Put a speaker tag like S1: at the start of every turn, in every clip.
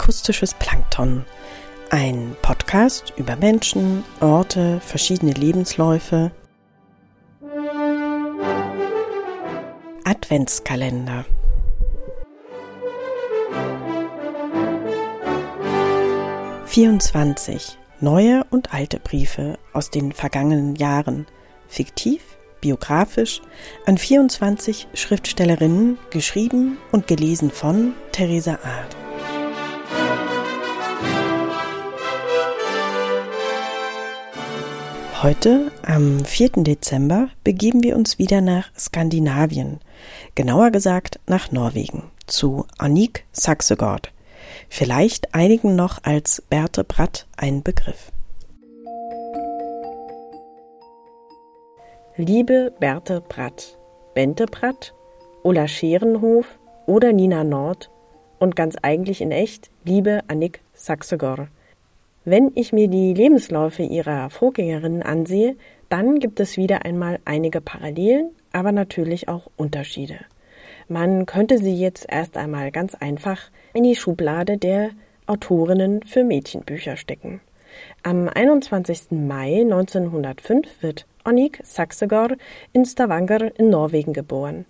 S1: Akustisches Plankton. Ein Podcast über Menschen, Orte, verschiedene Lebensläufe. Adventskalender. Vierundzwanzig neue und alte Briefe aus den vergangenen Jahren, fiktiv, biografisch, an 24 Schriftstellerinnen, geschrieben und gelesen von Theresa Art. Heute, am 4. Dezember, begeben wir uns wieder nach Skandinavien, genauer gesagt nach Norwegen, zu Annik Saxegård. Vielleicht einigen noch als Berthe Bratt ein Begriff.
S2: Liebe Berthe Bratt, Bente Bratt, Ulla Scherenhof oder Nina Nord und ganz eigentlich in echt, liebe Annik Saxegård. Wenn ich mir die Lebensläufe ihrer Vorgängerinnen ansehe, dann gibt es wieder einmal einige Parallelen, aber natürlich auch Unterschiede. Man könnte sie jetzt erst einmal ganz einfach in die Schublade der Autorinnen für Mädchenbücher stecken. Am 21. Mai 1905 wird Annik Saxegård in Stavanger in Norwegen geboren.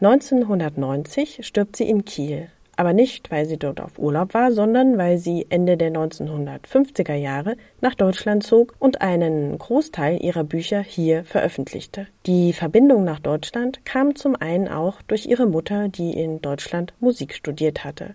S2: 1990 stirbt sie in Kiel aber nicht, weil sie dort auf Urlaub war, sondern weil sie Ende der 1950er Jahre nach Deutschland zog und einen Großteil ihrer Bücher hier veröffentlichte. Die Verbindung nach Deutschland kam zum einen auch durch ihre Mutter, die in Deutschland Musik studiert hatte.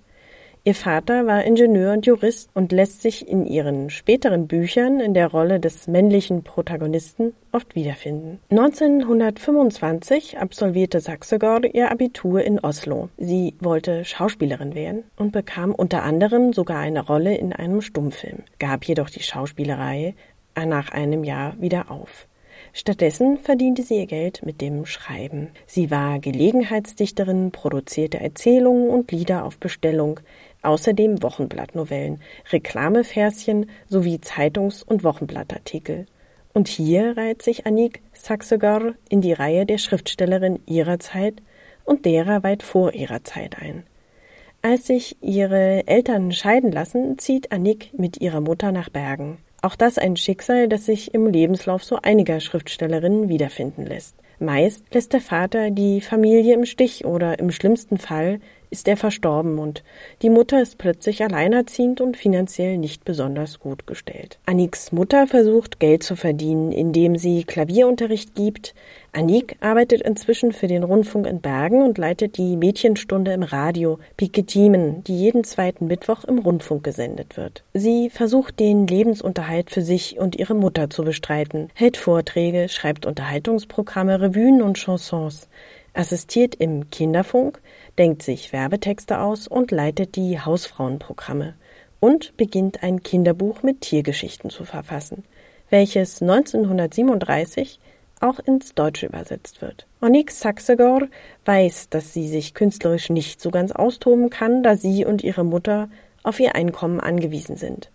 S2: Ihr Vater war Ingenieur und Jurist und lässt sich in ihren späteren Büchern in der Rolle des männlichen Protagonisten oft wiederfinden. 1925 absolvierte Saxegård ihr Abitur in Oslo. Sie wollte Schauspielerin werden und bekam unter anderem sogar eine Rolle in einem Stummfilm, gab jedoch die Schauspielerei nach einem Jahr wieder auf. Stattdessen verdiente sie ihr Geld mit dem Schreiben. Sie war Gelegenheitsdichterin, produzierte Erzählungen und Lieder auf Bestellung, außerdem Wochenblattnovellen, Reklameverschen sowie Zeitungs- und Wochenblattartikel. Und hier reiht sich Annik Saxegård in die Reihe der Schriftstellerin ihrer Zeit und derer weit vor ihrer Zeit ein. Als sich ihre Eltern scheiden lassen, zieht Annik mit ihrer Mutter nach Bergen. Auch das ein Schicksal, das sich im Lebenslauf so einiger Schriftstellerinnen wiederfinden lässt. Meist lässt der Vater die Familie im Stich oder im schlimmsten Fall ist er verstorben und die Mutter ist plötzlich alleinerziehend und finanziell nicht besonders gut gestellt. Anniks Mutter versucht Geld zu verdienen, indem sie Klavierunterricht gibt. Annik arbeitet inzwischen für den Rundfunk in Bergen und leitet die Mädchenstunde im Radio Piketimen, die jeden zweiten Mittwoch im Rundfunk gesendet wird. Sie versucht den Lebensunterhalt für sich und ihre Mutter zu bestreiten, hält Vorträge, schreibt Unterhaltungsprogramme, Revuen und Chansons assistiert im Kinderfunk, denkt sich Werbetexte aus und leitet die Hausfrauenprogramme und beginnt ein Kinderbuch mit Tiergeschichten zu verfassen, welches 1937 auch ins Deutsche übersetzt wird. Monique Saxegor weiß, dass sie sich künstlerisch nicht so ganz austoben kann, da sie und ihre Mutter auf ihr Einkommen angewiesen sind.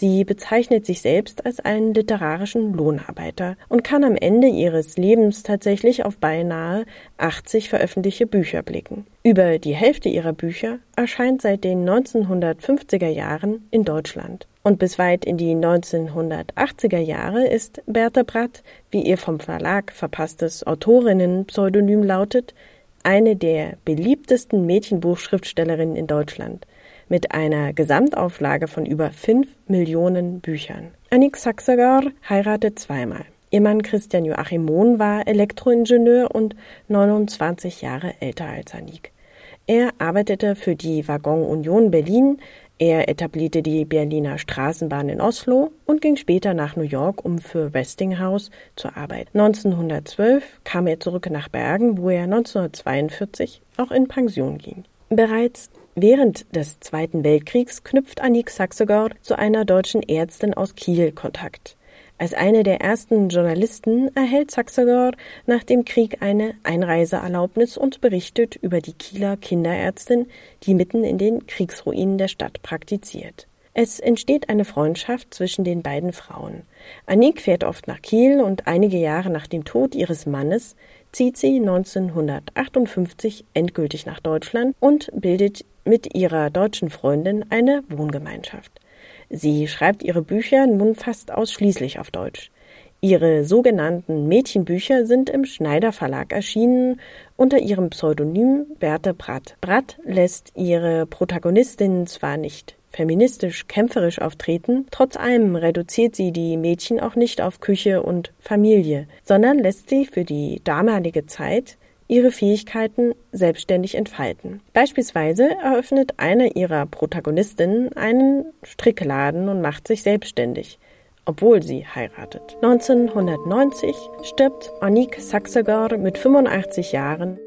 S2: Sie bezeichnet sich selbst als einen literarischen Lohnarbeiter und kann am Ende ihres Lebens tatsächlich auf beinahe 80 veröffentlichte Bücher blicken. Über die Hälfte ihrer Bücher erscheint seit den 1950er Jahren in Deutschland. Und bis weit in die 1980er Jahre ist Bertha Bratt, wie ihr vom Verlag verpasstes Autorinnenpseudonym lautet, eine der beliebtesten Mädchenbuchschriftstellerinnen in Deutschland mit einer Gesamtauflage von über fünf Millionen Büchern. Annik Saxagar heiratet zweimal. Ihr Mann Christian Joachim Mohn war Elektroingenieur und 29 Jahre älter als Annik. Er arbeitete für die Waggon Union Berlin, er etablierte die Berliner Straßenbahn in Oslo und ging später nach New York, um für Westinghouse zu arbeiten. 1912 kam er zurück nach Bergen, wo er 1942 auch in Pension ging. Bereits Während des Zweiten Weltkriegs knüpft Annik Saxegård zu einer deutschen Ärztin aus Kiel Kontakt. Als eine der ersten Journalisten erhält Saxegård nach dem Krieg eine Einreiseerlaubnis und berichtet über die Kieler Kinderärztin, die mitten in den Kriegsruinen der Stadt praktiziert. Es entsteht eine Freundschaft zwischen den beiden Frauen. Annik fährt oft nach Kiel und einige Jahre nach dem Tod ihres Mannes zieht sie 1958 endgültig nach Deutschland und bildet mit ihrer deutschen Freundin eine Wohngemeinschaft. Sie schreibt ihre Bücher nun fast ausschließlich auf Deutsch. Ihre sogenannten Mädchenbücher sind im Schneider Verlag erschienen unter ihrem Pseudonym Berthe Bratt. Bratt lässt ihre Protagonistinnen zwar nicht feministisch kämpferisch auftreten, trotz allem reduziert sie die Mädchen auch nicht auf Küche und Familie, sondern lässt sie für die damalige Zeit ihre Fähigkeiten selbstständig entfalten. Beispielsweise eröffnet eine ihrer Protagonistinnen einen Strickladen und macht sich selbstständig obwohl sie heiratet. 1990 stirbt Annick Saxegar mit 85 Jahren